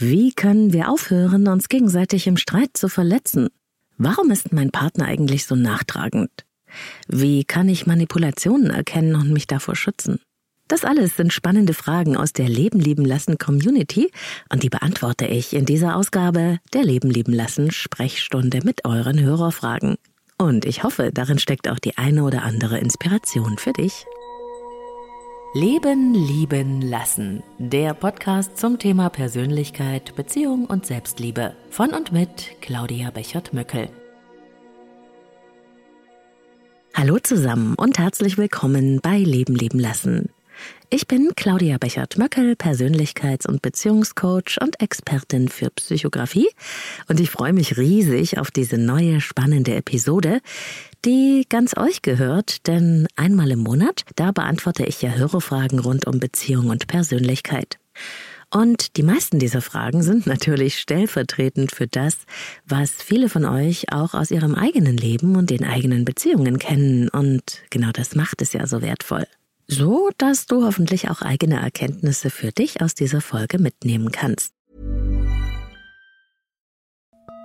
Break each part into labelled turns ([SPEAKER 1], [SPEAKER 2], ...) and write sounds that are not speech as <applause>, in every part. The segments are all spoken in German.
[SPEAKER 1] Wie können wir aufhören, uns gegenseitig im Streit zu verletzen? Warum ist mein Partner eigentlich so nachtragend? Wie kann ich Manipulationen erkennen und mich davor schützen? Das alles sind spannende Fragen aus der Leben lieben lassen Community und die beantworte ich in dieser Ausgabe der Leben lieben lassen Sprechstunde mit euren Hörerfragen. Und ich hoffe, darin steckt auch die eine oder andere Inspiration für dich. Leben, lieben, lassen. Der Podcast zum Thema Persönlichkeit, Beziehung und Selbstliebe. Von und mit Claudia Bechert-Möckel. Hallo zusammen und herzlich willkommen bei Leben, lieben, lassen. Ich bin Claudia Bechert-Möckel, Persönlichkeits- und Beziehungscoach und Expertin für Psychografie und ich freue mich riesig auf diese neue spannende Episode, die ganz euch gehört, denn einmal im Monat, da beantworte ich ja Hörerfragen rund um Beziehung und Persönlichkeit. Und die meisten dieser Fragen sind natürlich stellvertretend für das, was viele von euch auch aus ihrem eigenen Leben und den eigenen Beziehungen kennen. Und genau das macht es ja so wertvoll. So, dass du hoffentlich auch eigene Erkenntnisse für dich aus dieser Folge mitnehmen kannst.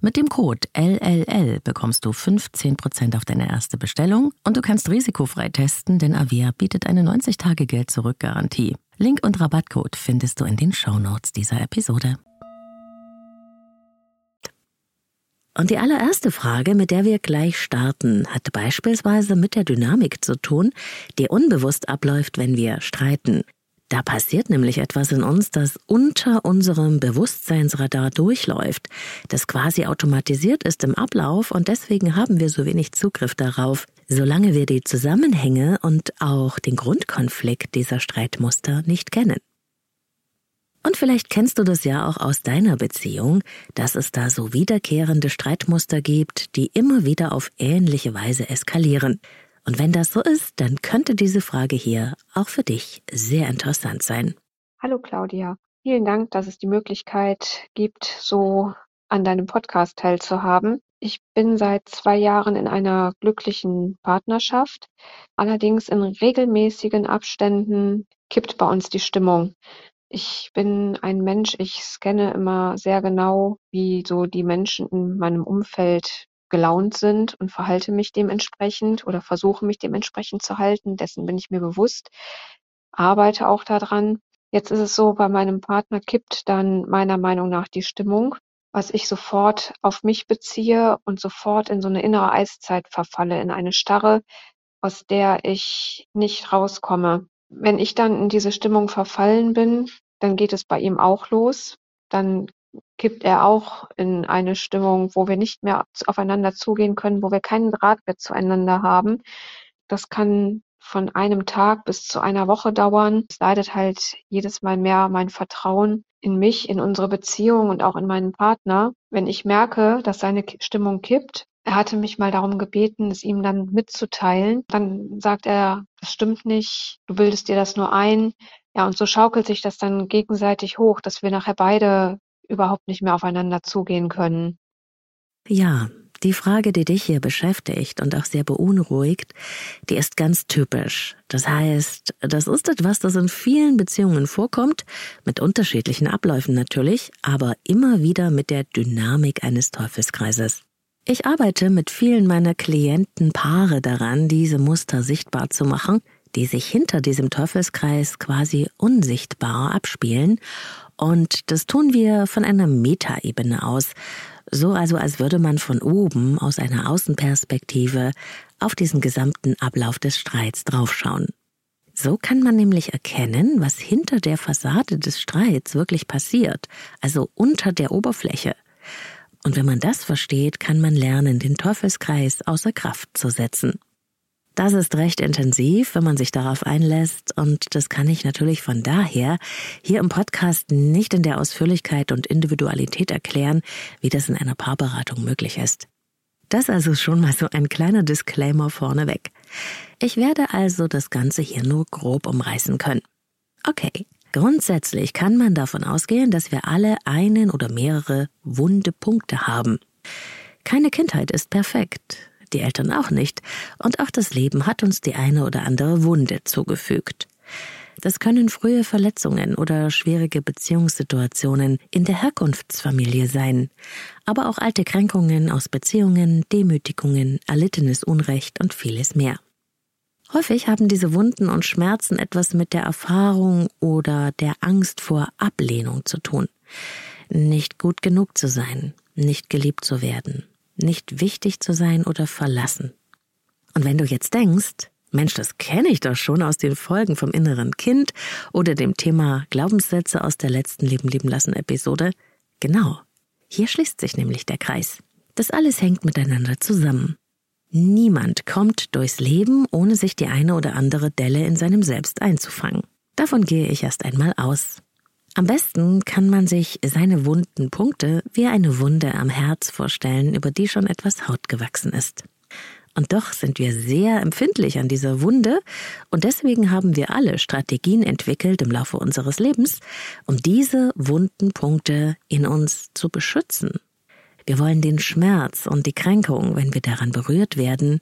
[SPEAKER 1] Mit dem Code LLL bekommst du 15% auf deine erste Bestellung und du kannst risikofrei testen, denn Avea bietet eine 90-Tage-Geld-Zurück-Garantie. Link und Rabattcode findest du in den Shownotes dieser Episode. Und die allererste Frage, mit der wir gleich starten, hat beispielsweise mit der Dynamik zu tun, die unbewusst abläuft, wenn wir streiten. Da passiert nämlich etwas in uns, das unter unserem Bewusstseinsradar durchläuft, das quasi automatisiert ist im Ablauf und deswegen haben wir so wenig Zugriff darauf, solange wir die Zusammenhänge und auch den Grundkonflikt dieser Streitmuster nicht kennen. Und vielleicht kennst du das ja auch aus deiner Beziehung, dass es da so wiederkehrende Streitmuster gibt, die immer wieder auf ähnliche Weise eskalieren. Und wenn das so ist, dann könnte diese Frage hier auch für dich sehr interessant sein.
[SPEAKER 2] Hallo Claudia, vielen Dank, dass es die Möglichkeit gibt, so an deinem Podcast teilzuhaben. Ich bin seit zwei Jahren in einer glücklichen Partnerschaft. Allerdings in regelmäßigen Abständen kippt bei uns die Stimmung. Ich bin ein Mensch, ich scanne immer sehr genau, wie so die Menschen in meinem Umfeld gelaunt sind und verhalte mich dementsprechend oder versuche mich dementsprechend zu halten. Dessen bin ich mir bewusst, arbeite auch daran. Jetzt ist es so, bei meinem Partner kippt dann meiner Meinung nach die Stimmung, was ich sofort auf mich beziehe und sofort in so eine innere Eiszeit verfalle, in eine Starre, aus der ich nicht rauskomme. Wenn ich dann in diese Stimmung verfallen bin, dann geht es bei ihm auch los. Dann kippt er auch in eine Stimmung, wo wir nicht mehr aufeinander zugehen können, wo wir keinen Draht mehr zueinander haben. Das kann von einem Tag bis zu einer Woche dauern. Es leidet halt jedes Mal mehr mein Vertrauen in mich, in unsere Beziehung und auch in meinen Partner. Wenn ich merke, dass seine Stimmung kippt, er hatte mich mal darum gebeten, es ihm dann mitzuteilen. Dann sagt er, das stimmt nicht, du bildest dir das nur ein. Ja, und so schaukelt sich das dann gegenseitig hoch, dass wir nachher beide überhaupt nicht mehr aufeinander zugehen können.
[SPEAKER 1] Ja, Die Frage, die dich hier beschäftigt und auch sehr beunruhigt, die ist ganz typisch. Das heißt, das ist etwas, das in vielen Beziehungen vorkommt, mit unterschiedlichen Abläufen natürlich, aber immer wieder mit der Dynamik eines Teufelskreises. Ich arbeite mit vielen meiner Klienten Paare daran, diese Muster sichtbar zu machen, die sich hinter diesem Teufelskreis quasi unsichtbar abspielen. Und das tun wir von einer Metaebene aus, so also, als würde man von oben aus einer Außenperspektive auf diesen gesamten Ablauf des Streits draufschauen. So kann man nämlich erkennen, was hinter der Fassade des Streits wirklich passiert, also unter der Oberfläche. Und wenn man das versteht, kann man lernen, den Teufelskreis außer Kraft zu setzen. Das ist recht intensiv, wenn man sich darauf einlässt und das kann ich natürlich von daher hier im Podcast nicht in der Ausführlichkeit und Individualität erklären, wie das in einer Paarberatung möglich ist. Das also schon mal so ein kleiner Disclaimer vorneweg. Ich werde also das Ganze hier nur grob umreißen können. Okay, grundsätzlich kann man davon ausgehen, dass wir alle einen oder mehrere wunde Punkte haben. Keine Kindheit ist perfekt die Eltern auch nicht, und auch das Leben hat uns die eine oder andere Wunde zugefügt. Das können frühe Verletzungen oder schwierige Beziehungssituationen in der Herkunftsfamilie sein, aber auch alte Kränkungen aus Beziehungen, Demütigungen, erlittenes Unrecht und vieles mehr. Häufig haben diese Wunden und Schmerzen etwas mit der Erfahrung oder der Angst vor Ablehnung zu tun. Nicht gut genug zu sein, nicht geliebt zu werden, nicht wichtig zu sein oder verlassen. Und wenn du jetzt denkst, Mensch, das kenne ich doch schon aus den Folgen vom inneren Kind oder dem Thema Glaubenssätze aus der letzten Leben lieben lassen Episode, genau, hier schließt sich nämlich der Kreis. Das alles hängt miteinander zusammen. Niemand kommt durchs Leben, ohne sich die eine oder andere Delle in seinem Selbst einzufangen. Davon gehe ich erst einmal aus. Am besten kann man sich seine wunden Punkte wie eine Wunde am Herz vorstellen, über die schon etwas Haut gewachsen ist. Und doch sind wir sehr empfindlich an dieser Wunde und deswegen haben wir alle Strategien entwickelt im Laufe unseres Lebens, um diese wunden Punkte in uns zu beschützen. Wir wollen den Schmerz und die Kränkung, wenn wir daran berührt werden,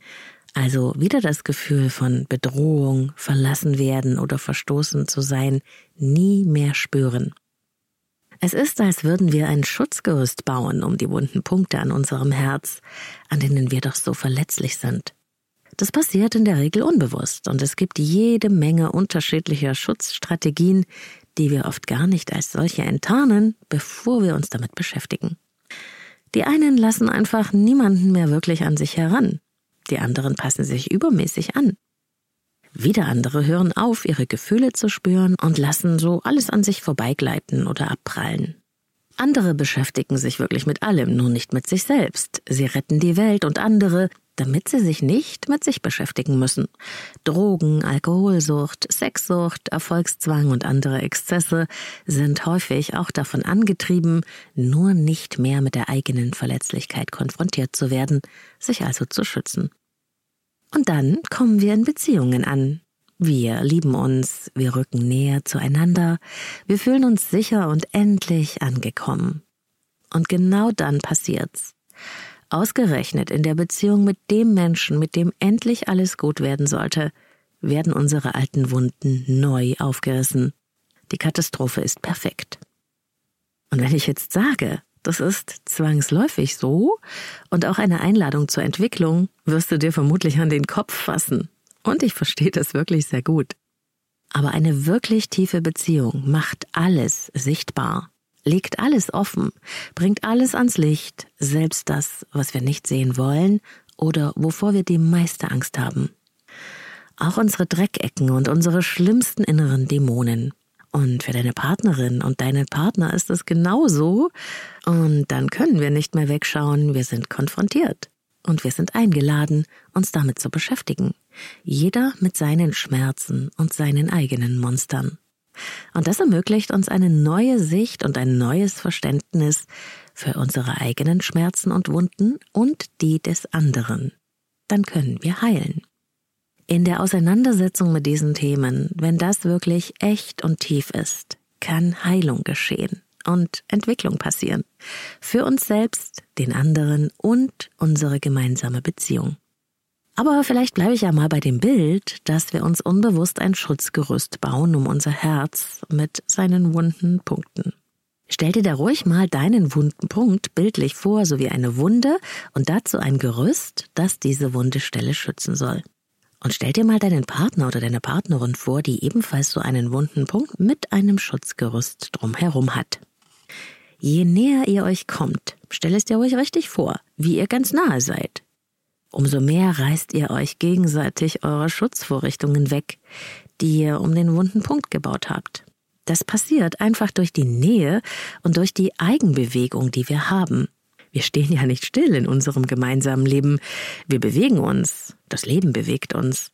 [SPEAKER 1] also wieder das Gefühl von Bedrohung, verlassen werden oder verstoßen zu sein, nie mehr spüren. Es ist, als würden wir ein Schutzgerüst bauen um die wunden Punkte an unserem Herz, an denen wir doch so verletzlich sind. Das passiert in der Regel unbewusst und es gibt jede Menge unterschiedlicher Schutzstrategien, die wir oft gar nicht als solche enttarnen, bevor wir uns damit beschäftigen. Die einen lassen einfach niemanden mehr wirklich an sich heran die anderen passen sich übermäßig an. Wieder andere hören auf, ihre Gefühle zu spüren und lassen so alles an sich vorbeigleiten oder abprallen. Andere beschäftigen sich wirklich mit allem, nur nicht mit sich selbst. Sie retten die Welt und andere, damit sie sich nicht mit sich beschäftigen müssen. Drogen, Alkoholsucht, Sexsucht, Erfolgszwang und andere Exzesse sind häufig auch davon angetrieben, nur nicht mehr mit der eigenen Verletzlichkeit konfrontiert zu werden, sich also zu schützen. Und dann kommen wir in Beziehungen an. Wir lieben uns, wir rücken näher zueinander, wir fühlen uns sicher und endlich angekommen. Und genau dann passiert's. Ausgerechnet in der Beziehung mit dem Menschen, mit dem endlich alles gut werden sollte, werden unsere alten Wunden neu aufgerissen. Die Katastrophe ist perfekt. Und wenn ich jetzt sage, das ist zwangsläufig so und auch eine Einladung zur Entwicklung wirst du dir vermutlich an den Kopf fassen. Und ich verstehe das wirklich sehr gut. Aber eine wirklich tiefe Beziehung macht alles sichtbar, legt alles offen, bringt alles ans Licht, selbst das, was wir nicht sehen wollen oder wovor wir die meiste Angst haben. Auch unsere Dreckecken und unsere schlimmsten inneren Dämonen. Und für deine Partnerin und deinen Partner ist es genauso. Und dann können wir nicht mehr wegschauen, wir sind konfrontiert. Und wir sind eingeladen, uns damit zu beschäftigen. Jeder mit seinen Schmerzen und seinen eigenen Monstern. Und das ermöglicht uns eine neue Sicht und ein neues Verständnis für unsere eigenen Schmerzen und Wunden und die des anderen. Dann können wir heilen. In der Auseinandersetzung mit diesen Themen, wenn das wirklich echt und tief ist, kann Heilung geschehen. und Entwicklung passieren. Für uns selbst, den anderen und unsere gemeinsame Beziehung. Aber vielleicht bleibe ich ja mal bei dem Bild, dass wir uns unbewusst ein Schutzgerüst bauen um unser Herz mit seinen wunden Punkten. Stell dir da ruhig mal deinen wunden Punkt bildlich vor, so wie eine Wunde und dazu ein Gerüst, das diese wunde Stelle schützen soll. Und stell dir mal deinen Partner oder deine Partnerin vor, die ebenfalls so einen wunden Punkt mit einem Schutzgerüst drumherum hat. Je näher ihr euch kommt, stell es dir ruhig richtig vor, wie ihr ganz nahe seid umso mehr reißt ihr euch gegenseitig eure Schutzvorrichtungen weg, die ihr um den wunden Punkt gebaut habt. Das passiert einfach durch die Nähe und durch die Eigenbewegung, die wir haben. Wir stehen ja nicht still in unserem gemeinsamen Leben, wir bewegen uns, das Leben bewegt uns.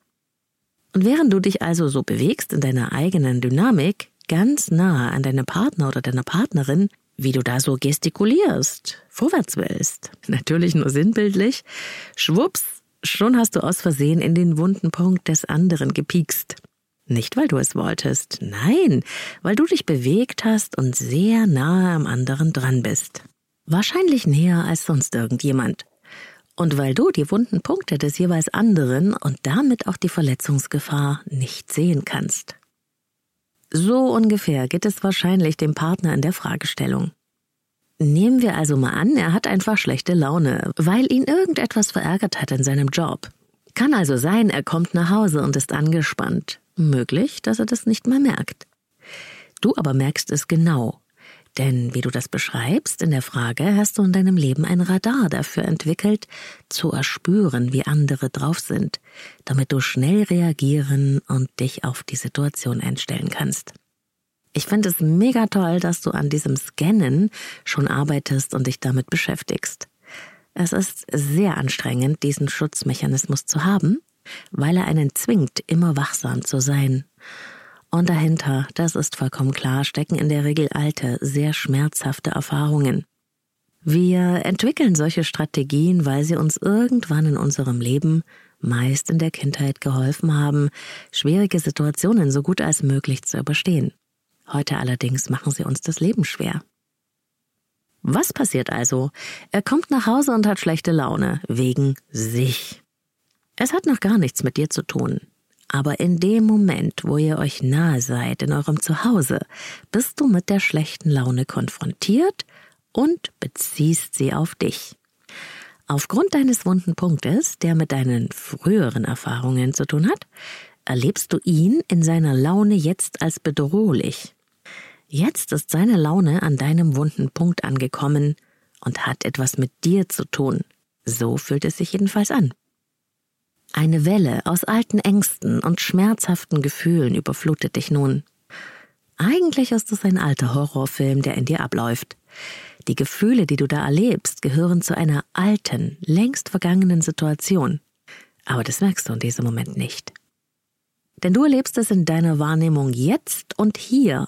[SPEAKER 1] Und während du dich also so bewegst in deiner eigenen Dynamik, ganz nahe an deinem Partner oder deiner Partnerin, wie du da so gestikulierst, vorwärts willst. Natürlich nur sinnbildlich. Schwupps, schon hast du aus Versehen in den wunden Punkt des anderen gepiekst. Nicht, weil du es wolltest, nein, weil du dich bewegt hast und sehr nahe am anderen dran bist. Wahrscheinlich näher als sonst irgendjemand. Und weil du die wunden Punkte des jeweils anderen und damit auch die Verletzungsgefahr nicht sehen kannst. So ungefähr geht es wahrscheinlich dem Partner in der Fragestellung. Nehmen wir also mal an, er hat einfach schlechte Laune, weil ihn irgendetwas verärgert hat in seinem Job. Kann also sein, er kommt nach Hause und ist angespannt. Möglich, dass er das nicht mal merkt. Du aber merkst es genau. Denn wie du das beschreibst in der Frage, hast du in deinem Leben ein Radar dafür entwickelt, zu erspüren, wie andere drauf sind, damit du schnell reagieren und dich auf die Situation einstellen kannst. Ich finde es mega toll, dass du an diesem Scannen schon arbeitest und dich damit beschäftigst. Es ist sehr anstrengend, diesen Schutzmechanismus zu haben, weil er einen zwingt, immer wachsam zu sein. Und dahinter, das ist vollkommen klar, stecken in der Regel alte, sehr schmerzhafte Erfahrungen. Wir entwickeln solche Strategien, weil sie uns irgendwann in unserem Leben, meist in der Kindheit, geholfen haben, schwierige Situationen so gut als möglich zu überstehen. Heute allerdings machen sie uns das Leben schwer. Was passiert also? Er kommt nach Hause und hat schlechte Laune, wegen sich. Es hat noch gar nichts mit dir zu tun. Aber in dem Moment, wo ihr euch nahe seid in eurem Zuhause, bist du mit der schlechten Laune konfrontiert und beziehst sie auf dich. Aufgrund deines wunden Punktes, der mit deinen früheren Erfahrungen zu tun hat, erlebst du ihn in seiner Laune jetzt als bedrohlich. Jetzt ist seine Laune an deinem wunden Punkt angekommen und hat etwas mit dir zu tun. So fühlt es sich jedenfalls an. Eine Welle aus alten Ängsten und schmerzhaften Gefühlen überflutet dich nun. Eigentlich ist es ein alter Horrorfilm, der in dir abläuft. Die Gefühle, die du da erlebst, gehören zu einer alten, längst vergangenen Situation. Aber das merkst du in diesem Moment nicht. Denn du erlebst es in deiner Wahrnehmung jetzt und hier.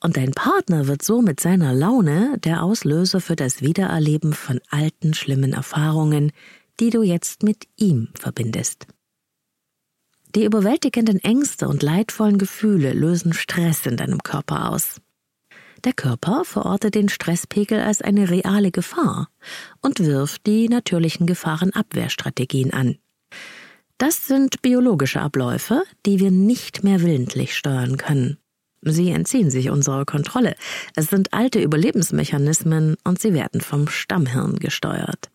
[SPEAKER 1] Und dein Partner wird so mit seiner Laune der Auslöser für das Wiedererleben von alten, schlimmen Erfahrungen, die du jetzt mit ihm verbindest. Die überwältigenden Ängste und leidvollen Gefühle lösen Stress in deinem Körper aus. Der Körper verortet den Stresspegel als eine reale Gefahr und wirft die natürlichen Gefahrenabwehrstrategien an. Das sind biologische Abläufe, die wir nicht mehr willentlich steuern können. Sie entziehen sich unserer Kontrolle. Es sind alte Überlebensmechanismen und sie werden vom Stammhirn gesteuert.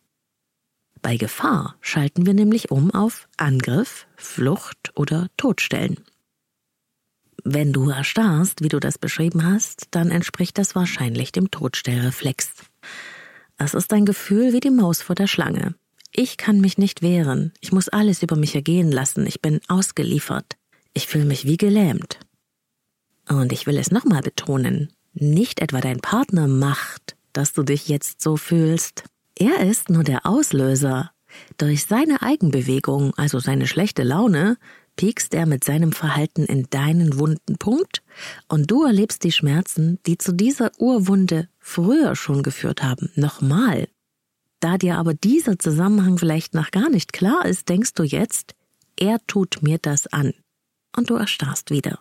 [SPEAKER 1] Bei Gefahr schalten wir nämlich um auf Angriff, Flucht oder Todstellen. Wenn du erstarrst, wie du das beschrieben hast, dann entspricht das wahrscheinlich dem Todstellreflex. Es ist ein Gefühl wie die Maus vor der Schlange. Ich kann mich nicht wehren, ich muss alles über mich ergehen lassen, ich bin ausgeliefert, ich fühle mich wie gelähmt. Und ich will es nochmal betonen, nicht etwa dein Partner macht, dass du dich jetzt so fühlst, er ist nur der Auslöser. Durch seine Eigenbewegung, also seine schlechte Laune, piekst er mit seinem Verhalten in deinen wunden Punkt und du erlebst die Schmerzen, die zu dieser Urwunde früher schon geführt haben, nochmal. Da dir aber dieser Zusammenhang vielleicht noch gar nicht klar ist, denkst du jetzt, er tut mir das an. Und du erstarrst wieder.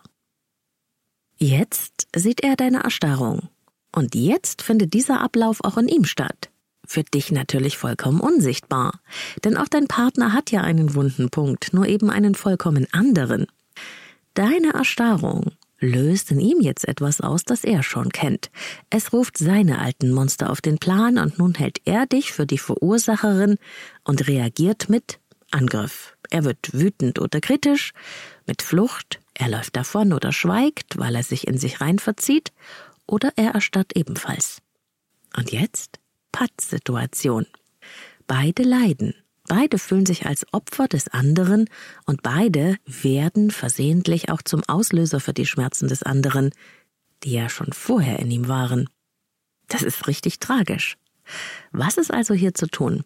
[SPEAKER 1] Jetzt sieht er deine Erstarrung Und jetzt findet dieser Ablauf auch in ihm statt. Für dich natürlich vollkommen unsichtbar. Denn auch dein Partner hat ja einen wunden Punkt, nur eben einen vollkommen anderen. Deine Erstarrung löst in ihm jetzt etwas aus, das er schon kennt. Es ruft seine alten Monster auf den Plan und nun hält er dich für die Verursacherin und reagiert mit Angriff. Er wird wütend oder kritisch, mit Flucht, er läuft davon oder schweigt, weil er sich in sich rein verzieht, oder er erstarrt ebenfalls. Und jetzt Pattsituation. Beide leiden. Beide fühlen sich als Opfer des anderen und beide werden versehentlich auch zum Auslöser für die Schmerzen des anderen, die ja schon vorher in ihm waren. Das ist richtig tragisch. Was ist also hier zu tun?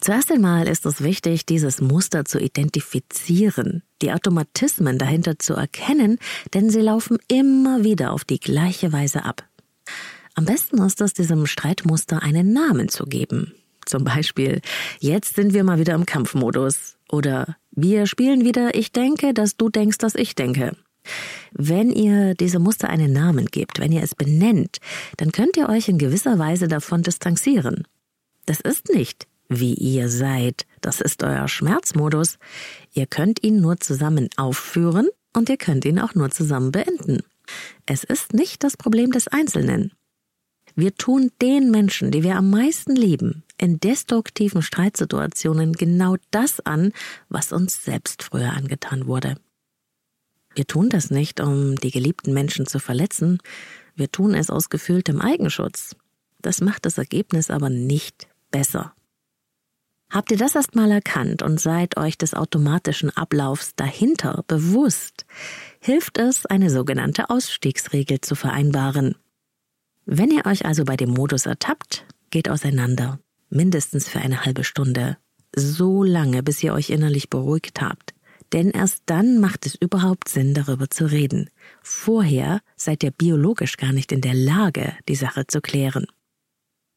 [SPEAKER 1] Zuerst einmal ist es wichtig, dieses Muster zu identifizieren, die Automatismen dahinter zu erkennen, denn sie laufen immer wieder auf die gleiche Weise ab. Am besten ist es, diesem Streitmuster einen Namen zu geben. Zum Beispiel, jetzt sind wir mal wieder im Kampfmodus. Oder wir spielen wieder Ich denke, dass du denkst, dass ich denke. Wenn ihr diese Muster einen Namen gebt, wenn ihr es benennt, dann könnt ihr euch in gewisser Weise davon distanzieren. Das ist nicht wie ihr seid. Das ist euer Schmerzmodus. Ihr könnt ihn nur zusammen aufführen und ihr könnt ihn auch nur zusammen beenden. Es ist nicht das Problem des Einzelnen. Wir tun den Menschen, die wir am meisten lieben, in destruktiven Streitsituationen genau das an, was uns selbst früher angetan wurde. Wir tun das nicht, um die geliebten Menschen zu verletzen, wir tun es aus gefühltem Eigenschutz. Das macht das Ergebnis aber nicht besser. Habt ihr das erstmal erkannt und seid euch des automatischen Ablaufs dahinter bewusst, hilft es, eine sogenannte Ausstiegsregel zu vereinbaren. Wenn ihr euch also bei dem Modus ertappt, geht auseinander, mindestens für eine halbe Stunde, so lange, bis ihr euch innerlich beruhigt habt. Denn erst dann macht es überhaupt Sinn, darüber zu reden. Vorher seid ihr biologisch gar nicht in der Lage, die Sache zu klären.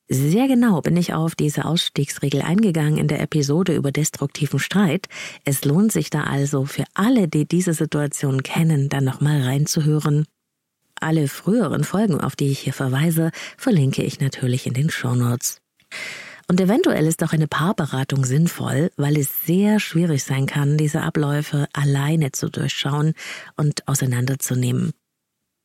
[SPEAKER 1] Sehr genau bin ich auf diese Ausstiegsregel eingegangen in der Episode über destruktiven Streit. Es lohnt sich da also für alle, die diese Situation kennen, dann nochmal reinzuhören. Alle früheren Folgen, auf die ich hier verweise, verlinke ich natürlich in den Shownotes. Und eventuell ist auch eine Paarberatung sinnvoll, weil es sehr schwierig sein kann, diese Abläufe alleine zu durchschauen und auseinanderzunehmen.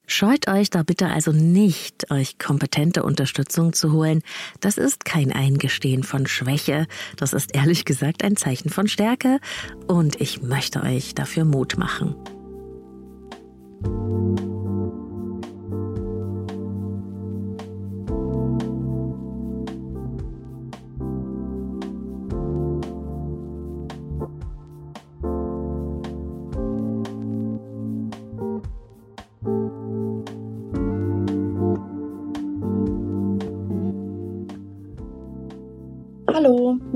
[SPEAKER 1] Scheut euch da bitte also nicht, euch kompetente Unterstützung zu holen. Das ist kein Eingestehen von Schwäche, das ist ehrlich gesagt ein Zeichen von Stärke und ich möchte euch dafür Mut machen.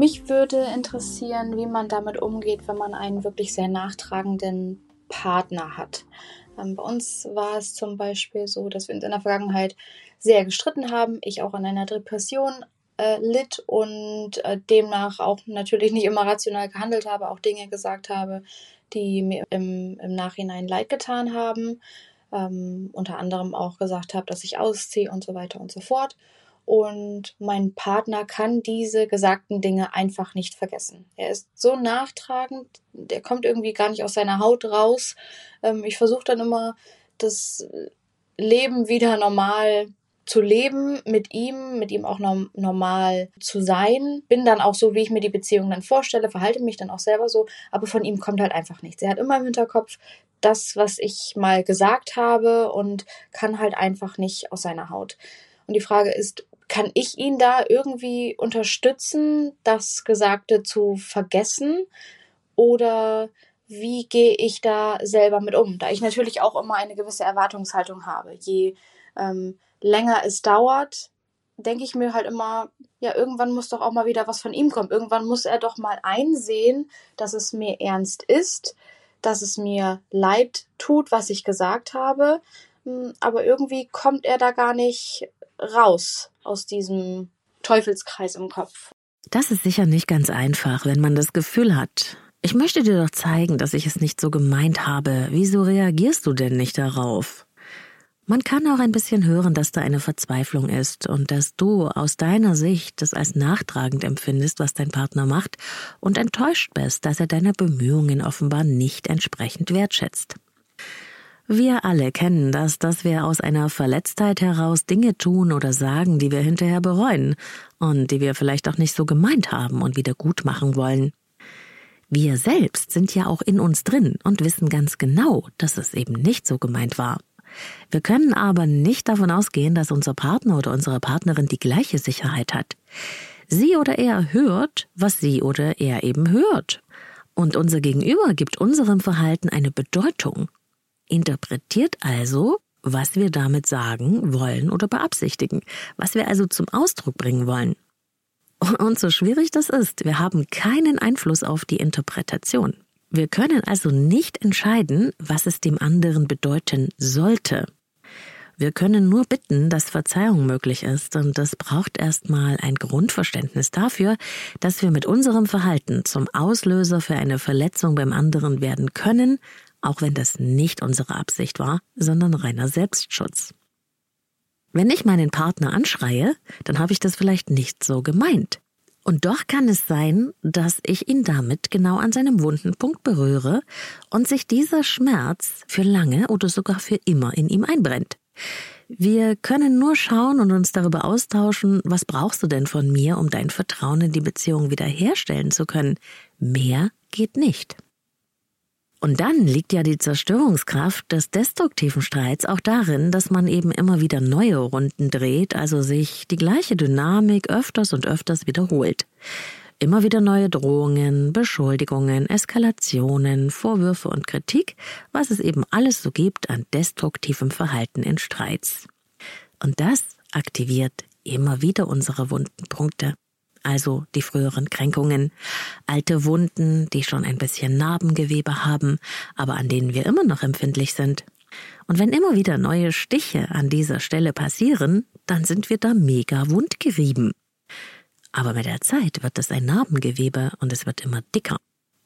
[SPEAKER 3] Mich würde interessieren, wie man damit umgeht, wenn man einen wirklich sehr nachtragenden Partner hat. Ähm, bei uns war es zum Beispiel so, dass wir uns in der Vergangenheit sehr gestritten haben, ich auch an einer Depression äh, litt und äh, demnach auch natürlich nicht immer rational gehandelt habe, auch Dinge gesagt habe, die mir im, im Nachhinein leid getan haben. Ähm, unter anderem auch gesagt habe, dass ich ausziehe und so weiter und so fort und mein Partner kann diese gesagten Dinge einfach nicht vergessen. Er ist so nachtragend, der kommt irgendwie gar nicht aus seiner Haut raus. Ähm, ich versuche dann immer, das Leben wieder normal zu leben mit ihm, mit ihm auch normal zu sein. Bin dann auch so, wie ich mir die Beziehung dann vorstelle, verhalte mich dann auch selber so, aber von ihm kommt halt einfach nichts. Er hat immer im Hinterkopf das, was ich mal gesagt habe und kann halt einfach nicht aus seiner Haut. Und die Frage ist, kann ich ihn da irgendwie unterstützen, das Gesagte zu vergessen? Oder wie gehe ich da selber mit um? Da ich natürlich auch immer eine gewisse Erwartungshaltung habe. Je ähm, länger es dauert, denke ich mir halt immer, ja, irgendwann muss doch auch mal wieder was von ihm kommen. Irgendwann muss er doch mal einsehen, dass es mir ernst ist, dass es mir leid tut, was ich gesagt habe. Hm, aber irgendwie kommt er da gar nicht raus aus diesem Teufelskreis im Kopf.
[SPEAKER 1] Das ist sicher nicht ganz einfach, wenn man das Gefühl hat, ich möchte dir doch zeigen, dass ich es nicht so gemeint habe. Wieso reagierst du denn nicht darauf? Man kann auch ein bisschen hören, dass da eine Verzweiflung ist und dass du aus deiner Sicht das als nachtragend empfindest, was dein Partner macht und enttäuscht bist, dass er deine Bemühungen offenbar nicht entsprechend wertschätzt. Wir alle kennen das, dass wir aus einer Verletztheit heraus Dinge tun oder sagen, die wir hinterher bereuen und die wir vielleicht auch nicht so gemeint haben und wieder gut machen wollen. Wir selbst sind ja auch in uns drin und wissen ganz genau, dass es eben nicht so gemeint war. Wir können aber nicht davon ausgehen, dass unser Partner oder unsere Partnerin die gleiche Sicherheit hat. Sie oder er hört, was sie oder er eben hört. Und unser Gegenüber gibt unserem Verhalten eine Bedeutung, interpretiert also, was wir damit sagen, wollen oder beabsichtigen, was wir also zum Ausdruck bringen wollen. Und so schwierig das ist, wir haben keinen Einfluss auf die Interpretation. Wir können also nicht entscheiden, was es dem anderen bedeuten sollte. Wir können nur bitten, dass Verzeihung möglich ist, und das braucht erstmal ein Grundverständnis dafür, dass wir mit unserem Verhalten zum Auslöser für eine Verletzung beim anderen werden können, auch wenn das nicht unsere Absicht war, sondern reiner Selbstschutz. Wenn ich meinen Partner anschreie, dann habe ich das vielleicht nicht so gemeint. Und doch kann es sein, dass ich ihn damit genau an seinem wunden Punkt berühre und sich dieser Schmerz für lange oder sogar für immer in ihm einbrennt. Wir können nur schauen und uns darüber austauschen, was brauchst du denn von mir, um dein Vertrauen in die Beziehung wiederherstellen zu können. Mehr geht nicht. Und dann liegt ja die Zerstörungskraft des destruktiven Streits auch darin, dass man eben immer wieder neue Runden dreht, also sich die gleiche Dynamik öfters und öfters wiederholt. Immer wieder neue Drohungen, Beschuldigungen, Eskalationen, Vorwürfe und Kritik, was es eben alles so gibt an destruktivem Verhalten in Streits. Und das aktiviert immer wieder unsere wunden Punkte also die früheren Kränkungen, alte Wunden, die schon ein bisschen Narbengewebe haben, aber an denen wir immer noch empfindlich sind. Und wenn immer wieder neue Stiche an dieser Stelle passieren, dann sind wir da mega wundgerieben. Aber mit der Zeit wird es ein Narbengewebe und es wird immer dicker.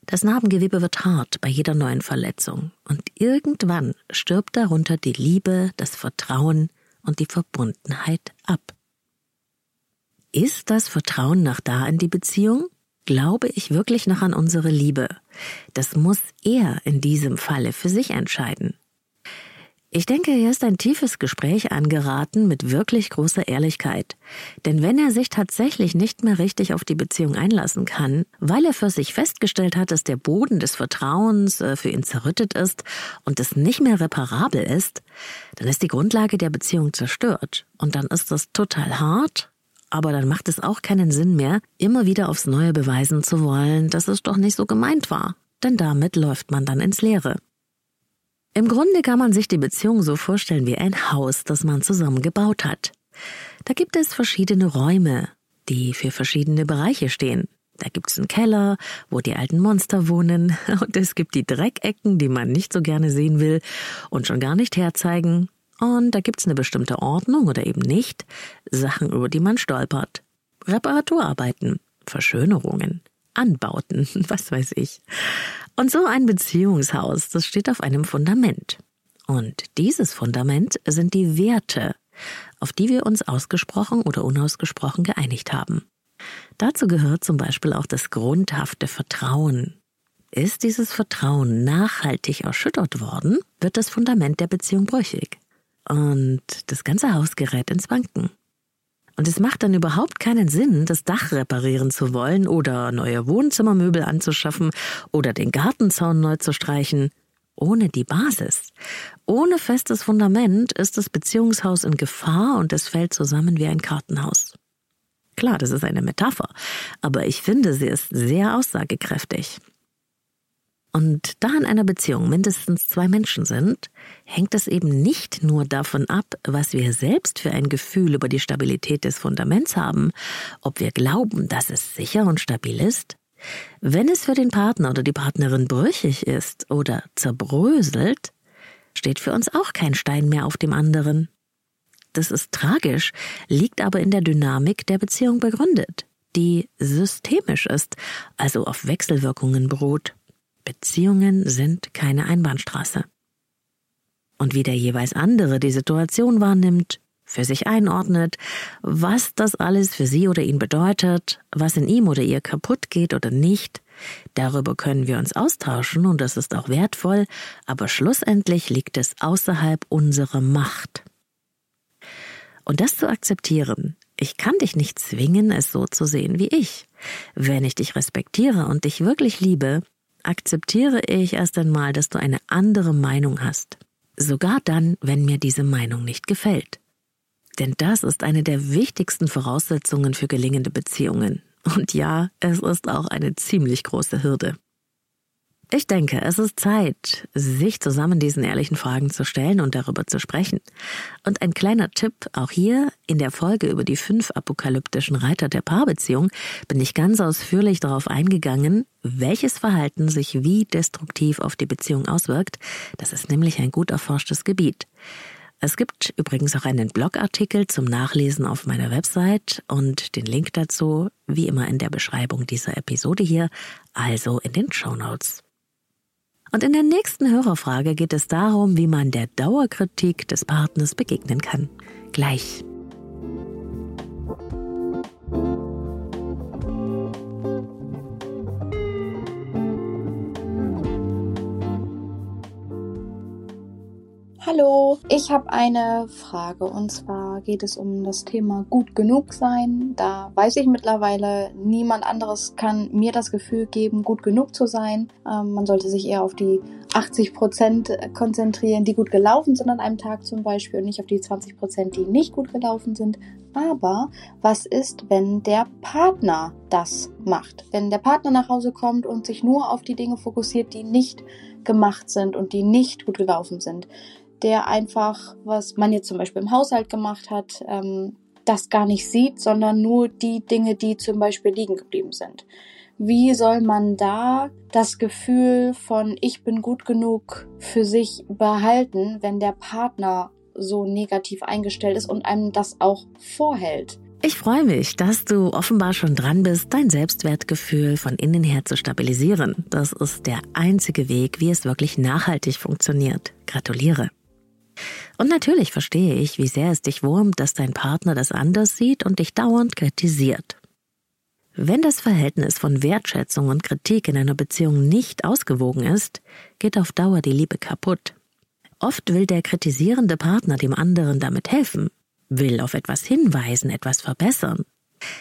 [SPEAKER 1] Das Narbengewebe wird hart bei jeder neuen Verletzung und irgendwann stirbt darunter die Liebe, das Vertrauen und die Verbundenheit ab. Ist das Vertrauen noch da in die Beziehung? Glaube ich wirklich noch an unsere Liebe? Das muss er in diesem Falle für sich entscheiden. Ich denke, hier ist ein tiefes Gespräch angeraten mit wirklich großer Ehrlichkeit. Denn wenn er sich tatsächlich nicht mehr richtig auf die Beziehung einlassen kann, weil er für sich festgestellt hat, dass der Boden des Vertrauens äh, für ihn zerrüttet ist und es nicht mehr reparabel ist, dann ist die Grundlage der Beziehung zerstört. Und dann ist das total hart aber dann macht es auch keinen Sinn mehr, immer wieder aufs Neue beweisen zu wollen, dass es doch nicht so gemeint war. Denn damit läuft man dann ins Leere. Im Grunde kann man sich die Beziehung so vorstellen wie ein Haus, das man zusammen gebaut hat. Da gibt es verschiedene Räume, die für verschiedene Bereiche stehen. Da gibt's einen Keller, wo die alten Monster wohnen, <laughs> und es gibt die Dreckecken, die man nicht so gerne sehen will und schon gar nicht herzeigen, und da gibt's eine bestimmte Ordnung oder eben nicht, Sachen, über die man stolpert. Reparaturarbeiten, Verschönerungen, Anbauten, <laughs> was weiß ich. Und so ein Beziehungshaus, das steht auf einem Fundament. Und dieses Fundament sind die Werte, auf die wir uns ausgesprochen oder unausgesprochen geeinigt haben. Dazu gehört zum Beispiel auch das grundhafte Vertrauen. Ist dieses Vertrauen nachhaltig erschüttert worden, wird das Fundament der Beziehung brüchig und das ganze Haus gerät ins Wanken. Und es macht dann überhaupt keinen Sinn, das Dach reparieren zu wollen oder neue Wohnzimmermöbel anzuschaffen oder den Gartenzaun neu zu streichen. Ohne die Basis, ohne festes Fundament ist das Beziehungshaus in Gefahr und es fällt zusammen wie ein Kartenhaus. Klar, das ist eine Metapher, aber ich finde, sie ist sehr aussagekräftig. Und da in einer Beziehung mindestens zwei Menschen sind, hängt es eben nicht nur davon ab, was wir selbst für ein Gefühl über die Stabilität des Fundaments haben, ob wir glauben, dass es sicher und stabil ist. Wenn es für den Partner oder die Partnerin brüchig ist oder zerbröselt, steht für uns auch kein Stein mehr auf dem anderen. Das ist tragisch, liegt aber in der Dynamik der Beziehung begründet, die systemisch ist, also auf Wechselwirkungen beruht. Beziehungen sind keine Einbahnstraße. und wie der jeweils andere die Situation wahrnimmt, für sich einordnet, was das alles für sie oder ihn bedeutet, was in ihm oder ihr kaputt geht oder nicht. Darüber können wir uns austauschen und das ist auch wertvoll, aber schlussendlich liegt es außerhalb unserer Macht. Und das zu akzeptieren, ich kann dich nicht zwingen, es so zu sehen wie ich. Wenn ich dich respektiere und dich wirklich liebe, akzeptiere ich erst einmal, dass du eine andere Meinung hast. Sogar dann, wenn mir diese Meinung nicht gefällt. Denn das ist eine der wichtigsten Voraussetzungen für gelingende Beziehungen. Und ja, es ist auch eine ziemlich große Hürde. Ich denke, es ist Zeit, sich zusammen diesen ehrlichen Fragen zu stellen und darüber zu sprechen. Und ein kleiner Tipp, auch hier in der Folge über die fünf apokalyptischen Reiter der Paarbeziehung bin ich ganz ausführlich darauf eingegangen, welches Verhalten sich wie destruktiv auf die Beziehung auswirkt. Das ist nämlich ein gut erforschtes Gebiet. Es gibt übrigens auch einen Blogartikel zum Nachlesen auf meiner Website und den Link dazu wie immer in der Beschreibung dieser Episode hier, also in den Show Notes. Und in der nächsten Hörerfrage geht es darum, wie man der Dauerkritik des Partners begegnen kann. Gleich.
[SPEAKER 3] Hallo, ich habe eine Frage und zwar geht es um das Thema gut genug sein. Da weiß ich mittlerweile, niemand anderes kann mir das Gefühl geben, gut genug zu sein. Ähm, man sollte sich eher auf die 80 Prozent konzentrieren, die gut gelaufen sind an einem Tag zum Beispiel und nicht auf die 20 Prozent, die nicht gut gelaufen sind. Aber was ist, wenn der Partner das macht? Wenn der Partner nach Hause kommt und sich nur auf die Dinge fokussiert, die nicht gemacht sind und die nicht gut gelaufen sind der einfach, was man jetzt zum Beispiel im Haushalt gemacht hat, ähm, das gar nicht sieht, sondern nur die Dinge, die zum Beispiel liegen geblieben sind. Wie soll man da das Gefühl von ich bin gut genug für sich behalten, wenn der Partner so negativ eingestellt ist und einem das auch vorhält?
[SPEAKER 1] Ich freue mich, dass du offenbar schon dran bist, dein Selbstwertgefühl von innen her zu stabilisieren. Das ist der einzige Weg, wie es wirklich nachhaltig funktioniert. Gratuliere. Und natürlich verstehe ich, wie sehr es dich wurmt, dass dein Partner das anders sieht und dich dauernd kritisiert. Wenn das Verhältnis von Wertschätzung und Kritik in einer Beziehung nicht ausgewogen ist, geht auf Dauer die Liebe kaputt. Oft will der kritisierende Partner dem anderen damit helfen, will auf etwas hinweisen, etwas verbessern.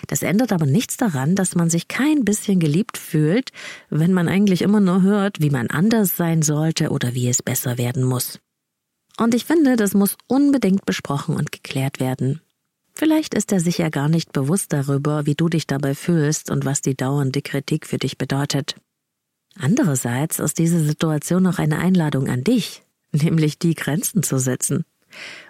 [SPEAKER 1] Das ändert aber nichts daran, dass man sich kein bisschen geliebt fühlt, wenn man eigentlich immer nur hört, wie man anders sein sollte oder wie es besser werden muss. Und ich finde, das muss unbedingt besprochen und geklärt werden. Vielleicht ist er sich ja gar nicht bewusst darüber, wie du dich dabei fühlst und was die dauernde Kritik für dich bedeutet. Andererseits ist diese Situation auch eine Einladung an dich, <laughs> nämlich die Grenzen zu setzen.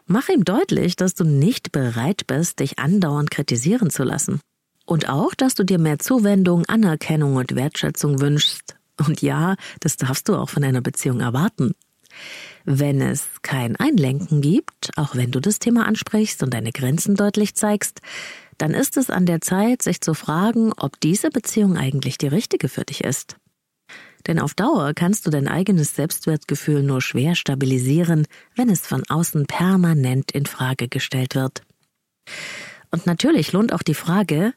[SPEAKER 1] Mach ihm deutlich, dass du nicht bereit bist, dich andauernd kritisieren zu lassen. Und auch, dass du dir mehr Zuwendung, Anerkennung und Wertschätzung wünschst. Und ja, das darfst du auch von einer Beziehung erwarten. Wenn es kein Einlenken gibt, auch wenn du das Thema ansprichst und deine Grenzen deutlich zeigst, dann ist es an der Zeit, sich zu fragen, ob diese Beziehung eigentlich die richtige für dich ist. Denn auf Dauer kannst du dein eigenes Selbstwertgefühl nur schwer stabilisieren, wenn es von außen permanent in Frage gestellt wird. Und natürlich lohnt auch die Frage,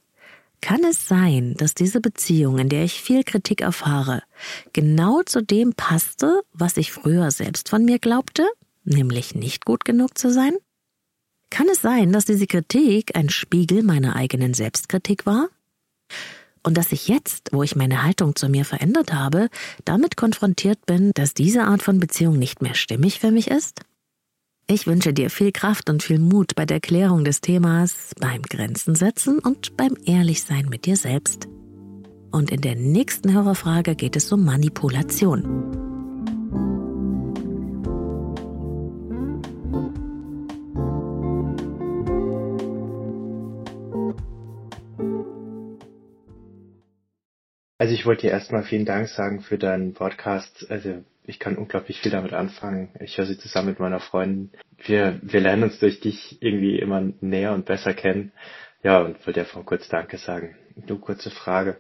[SPEAKER 1] kann es sein, dass diese Beziehung, in der ich viel Kritik erfahre, genau zu dem passte, was ich früher selbst von mir glaubte, nämlich nicht gut genug zu sein? Kann es sein, dass diese Kritik ein Spiegel meiner eigenen Selbstkritik war? Und dass ich jetzt, wo ich meine Haltung zu mir verändert habe, damit konfrontiert bin, dass diese Art von Beziehung nicht mehr stimmig für mich ist? Ich wünsche dir viel Kraft und viel Mut bei der Klärung des Themas, beim Grenzen setzen und beim Ehrlichsein mit dir selbst. Und in der nächsten Hörerfrage geht es um Manipulation.
[SPEAKER 4] Also ich wollte dir erstmal vielen Dank sagen für deinen Podcast. Also ich kann unglaublich viel damit anfangen. Ich höre sie zusammen mit meiner Freundin. Wir, wir lernen uns durch dich irgendwie immer näher und besser kennen. Ja, und wollte einfach kurz Danke sagen. Nur kurze Frage.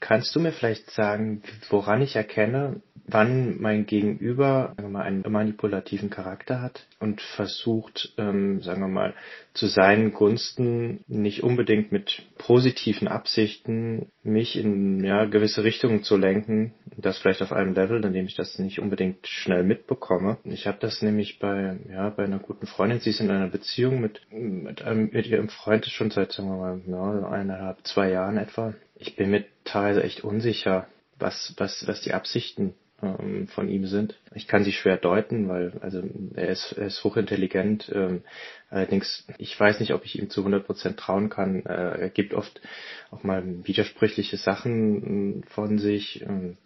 [SPEAKER 4] Kannst du mir vielleicht sagen, woran ich erkenne, wann mein Gegenüber sagen wir mal, einen manipulativen Charakter hat und versucht, ähm, sagen wir mal, zu seinen Gunsten nicht unbedingt mit positiven Absichten mich in ja, gewisse Richtungen zu lenken, das vielleicht auf einem Level, in dem ich das nicht unbedingt schnell mitbekomme. Ich habe das nämlich bei ja bei einer guten Freundin, sie ist in einer Beziehung mit mit, einem, mit ihrem Freund schon seit sagen wir mal ja, eineinhalb zwei Jahren etwa. Ich bin mir teilweise echt unsicher, was was was die Absichten ähm, von ihm sind. Ich kann sie schwer deuten, weil also er ist, er ist hochintelligent. Ähm, allerdings, ich weiß nicht, ob ich ihm zu 100% trauen kann. Äh, er gibt oft auch mal widersprüchliche Sachen äh, von sich, äh,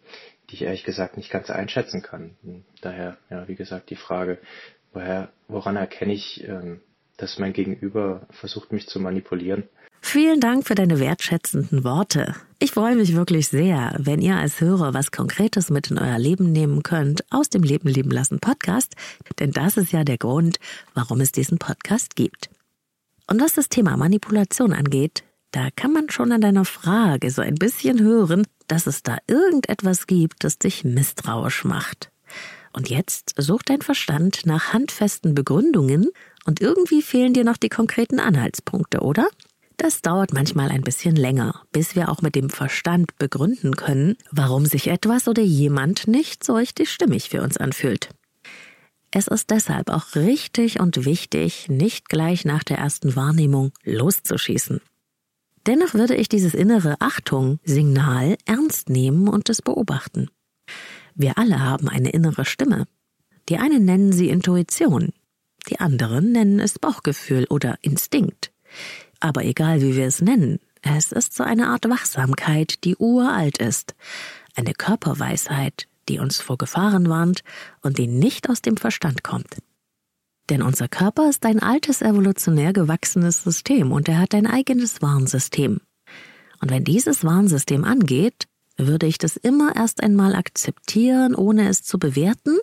[SPEAKER 4] die ich ehrlich gesagt nicht ganz einschätzen kann. Daher, ja, wie gesagt, die Frage, woher, woran erkenne ich, äh, dass mein Gegenüber versucht, mich zu manipulieren?
[SPEAKER 1] Vielen Dank für deine wertschätzenden Worte. Ich freue mich wirklich sehr, wenn ihr als Hörer was Konkretes mit in euer Leben nehmen könnt aus dem Leben leben lassen Podcast, denn das ist ja der Grund, warum es diesen Podcast gibt. Und was das Thema Manipulation angeht, da kann man schon an deiner Frage so ein bisschen hören, dass es da irgendetwas gibt, das dich misstrauisch macht. Und jetzt sucht dein Verstand nach handfesten Begründungen und irgendwie fehlen dir noch die konkreten Anhaltspunkte, oder? Das dauert manchmal ein bisschen länger, bis wir auch mit dem Verstand begründen können, warum sich etwas oder jemand nicht so richtig stimmig für uns anfühlt. Es ist deshalb auch richtig und wichtig, nicht gleich nach der ersten Wahrnehmung loszuschießen. Dennoch würde ich dieses innere Achtung-Signal ernst nehmen und es beobachten. Wir alle haben eine innere Stimme. Die einen nennen sie Intuition, die anderen nennen es Bauchgefühl oder Instinkt. Aber egal wie wir es nennen, es ist so eine Art Wachsamkeit, die uralt ist, eine Körperweisheit, die uns vor Gefahren warnt und die nicht aus dem Verstand kommt. Denn unser Körper ist ein altes evolutionär gewachsenes System und er hat ein eigenes Warnsystem. Und wenn dieses Warnsystem angeht, würde ich das immer erst einmal akzeptieren, ohne es zu bewerten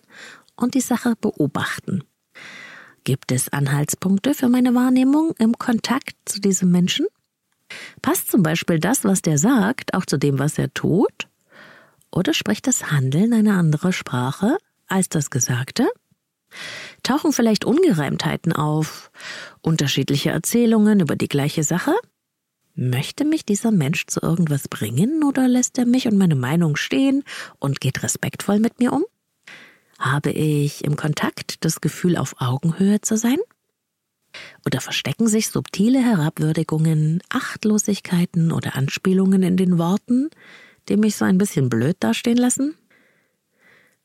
[SPEAKER 1] und die Sache beobachten. Gibt es Anhaltspunkte für meine Wahrnehmung im Kontakt zu diesem Menschen? Passt zum Beispiel das, was der sagt, auch zu dem, was er tut? Oder spricht das Handeln eine andere Sprache als das Gesagte? Tauchen vielleicht Ungereimtheiten auf, unterschiedliche Erzählungen über die gleiche Sache? Möchte mich dieser Mensch zu irgendwas bringen oder lässt er mich und meine Meinung stehen und geht respektvoll mit mir um? Habe ich im Kontakt das Gefühl, auf Augenhöhe zu sein? Oder verstecken sich subtile Herabwürdigungen, Achtlosigkeiten oder Anspielungen in den Worten, die mich so ein bisschen blöd dastehen lassen?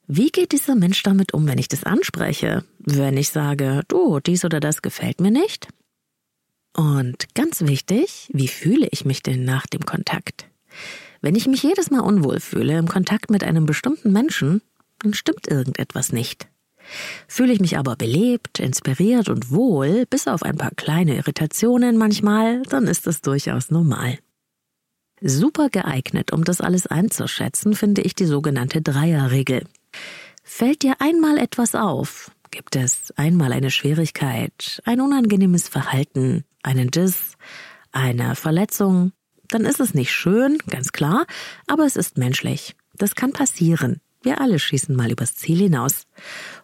[SPEAKER 1] Wie geht dieser Mensch damit um, wenn ich das anspreche? Wenn ich sage, du, dies oder das gefällt mir nicht? Und ganz wichtig, wie fühle ich mich denn nach dem Kontakt? Wenn ich mich jedes Mal unwohl fühle im Kontakt mit einem bestimmten Menschen, dann stimmt irgendetwas nicht. Fühle ich mich aber belebt, inspiriert und wohl, bis auf ein paar kleine Irritationen manchmal, dann ist das durchaus normal. Super geeignet, um das alles einzuschätzen, finde ich die sogenannte Dreierregel. Fällt dir einmal etwas auf, gibt es einmal eine Schwierigkeit, ein unangenehmes Verhalten, einen Diss, eine Verletzung, dann ist es nicht schön, ganz klar, aber es ist menschlich. Das kann passieren. Wir alle schießen mal übers Ziel hinaus.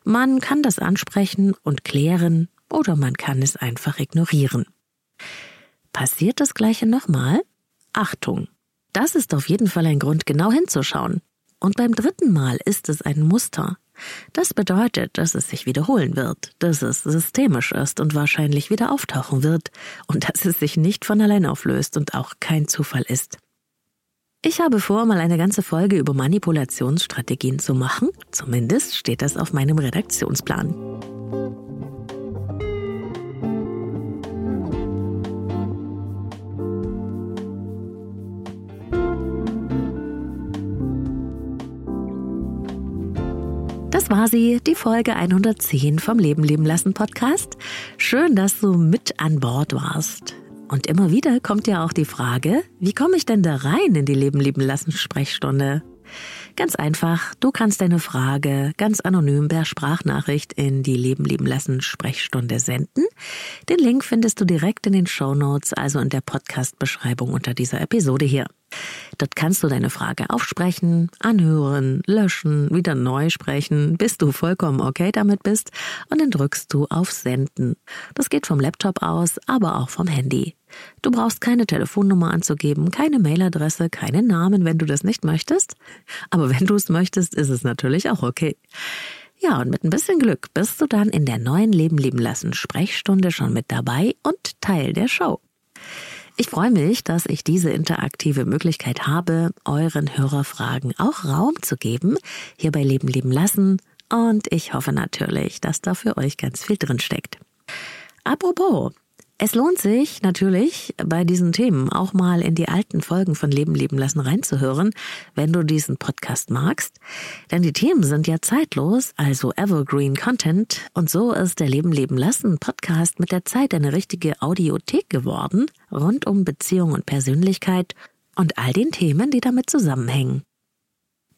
[SPEAKER 1] Man kann das ansprechen und klären oder man kann es einfach ignorieren. Passiert das gleiche nochmal? Achtung! Das ist auf jeden Fall ein Grund, genau hinzuschauen. Und beim dritten Mal ist es ein Muster. Das bedeutet, dass es sich wiederholen wird, dass es systemisch ist und wahrscheinlich wieder auftauchen wird und dass es sich nicht von allein auflöst und auch kein Zufall ist. Ich habe vor, mal eine ganze Folge über Manipulationsstrategien zu machen. Zumindest steht das auf meinem Redaktionsplan. Das war sie, die Folge 110 vom Leben leben lassen Podcast. Schön, dass du mit an Bord warst. Und immer wieder kommt ja auch die Frage, wie komme ich denn da rein in die Leben lieben lassen Sprechstunde? Ganz einfach, du kannst deine Frage ganz anonym per Sprachnachricht in die Leben lieben lassen Sprechstunde senden. Den Link findest du direkt in den Show Notes, also in der Podcast-Beschreibung unter dieser Episode hier. Dort kannst du deine Frage aufsprechen, anhören, löschen, wieder neu sprechen, bis du vollkommen okay damit bist und dann drückst du auf Senden. Das geht vom Laptop aus, aber auch vom Handy. Du brauchst keine Telefonnummer anzugeben, keine Mailadresse, keinen Namen, wenn du das nicht möchtest. Aber wenn du es möchtest, ist es natürlich auch okay. Ja, und mit ein bisschen Glück bist du dann in der neuen Leben leben lassen Sprechstunde schon mit dabei und Teil der Show. Ich freue mich, dass ich diese interaktive Möglichkeit habe, euren Hörerfragen auch Raum zu geben, hier bei Leben leben lassen. Und ich hoffe natürlich, dass da für euch ganz viel drin steckt. Apropos, es lohnt sich natürlich bei diesen Themen auch mal in die alten Folgen von Leben leben lassen reinzuhören, wenn du diesen Podcast magst. Denn die Themen sind ja zeitlos, also Evergreen Content. Und so ist der Leben leben lassen Podcast mit der Zeit eine richtige Audiothek geworden, rund um Beziehung und Persönlichkeit und all den Themen, die damit zusammenhängen.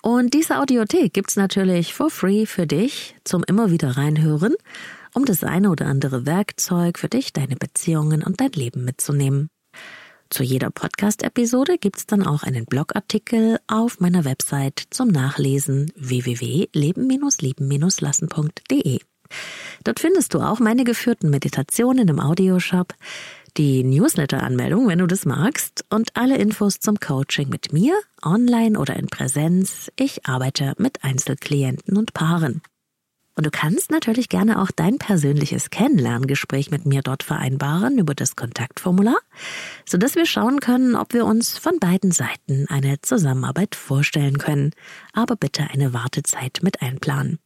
[SPEAKER 1] Und diese Audiothek gibt's natürlich for free für dich zum immer wieder reinhören um das eine oder andere Werkzeug für dich, deine Beziehungen und dein Leben mitzunehmen. Zu jeder Podcast-Episode gibt's dann auch einen Blogartikel auf meiner Website zum Nachlesen www.leben-leben-lassen.de. Dort findest du auch meine geführten Meditationen im Audioshop, die Newsletter-Anmeldung, wenn du das magst, und alle Infos zum Coaching mit mir, online oder in Präsenz. Ich arbeite mit Einzelklienten und Paaren. Und du kannst natürlich gerne auch dein persönliches Kennenlerngespräch mit mir dort vereinbaren über das Kontaktformular, sodass wir schauen können, ob wir uns von beiden Seiten eine Zusammenarbeit vorstellen können. Aber bitte eine Wartezeit mit einplanen.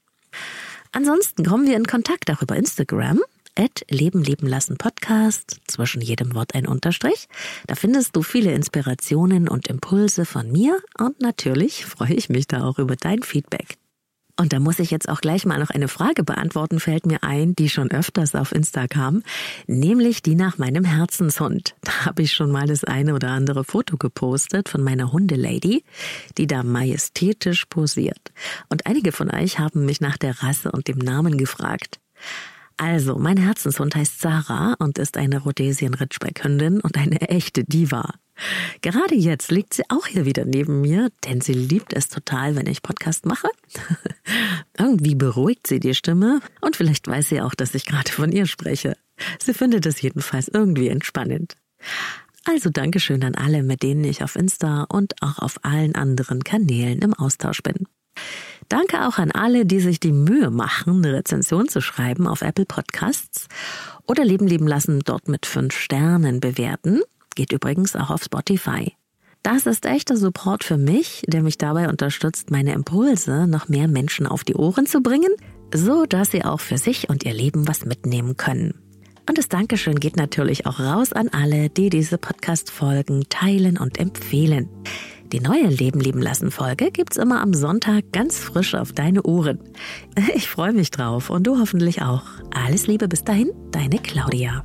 [SPEAKER 1] Ansonsten kommen wir in Kontakt auch über Instagram. At Leben leben lassen Podcast, zwischen jedem Wort ein Unterstrich. Da findest du viele Inspirationen und Impulse von mir und natürlich freue ich mich da auch über dein Feedback. Und da muss ich jetzt auch gleich mal noch eine Frage beantworten, fällt mir ein, die schon öfters auf Insta kam, nämlich die nach meinem Herzenshund. Da habe ich schon mal das eine oder andere Foto gepostet von meiner Hundelady, die da majestätisch posiert. Und einige von euch haben mich nach der Rasse und dem Namen gefragt. Also, mein Herzenshund heißt Sarah und ist eine Rhodesian Ridgeback-Hündin und eine echte Diva. Gerade jetzt liegt sie auch hier wieder neben mir, denn sie liebt es total, wenn ich Podcast mache. <laughs> Irgendwie beruhigt sie die Stimme und vielleicht weiß sie auch, dass ich gerade von ihr spreche. Sie findet es jedenfalls irgendwie entspannend. Also Dankeschön an alle, mit denen ich auf Insta und auch auf allen anderen Kanälen im Austausch bin. Danke auch an alle, die sich die Mühe machen, eine Rezension zu schreiben auf Apple Podcasts oder Leben leben lassen dort mit fünf Sternen bewerten. Geht übrigens auch auf Spotify. Das ist echter Support für mich, der mich dabei unterstützt, meine Impulse noch mehr Menschen auf die Ohren zu bringen, so dass sie auch für sich und ihr Leben was mitnehmen können. Und das Dankeschön geht natürlich auch raus an alle, die diese Podcast-Folgen teilen und empfehlen. Die neue Leben leben lassen Folge gibt's immer am Sonntag ganz frisch auf deine Ohren. <laughs> Ich freue mich drauf und du hoffentlich auch. Alles Liebe bis dahin, deine Claudia.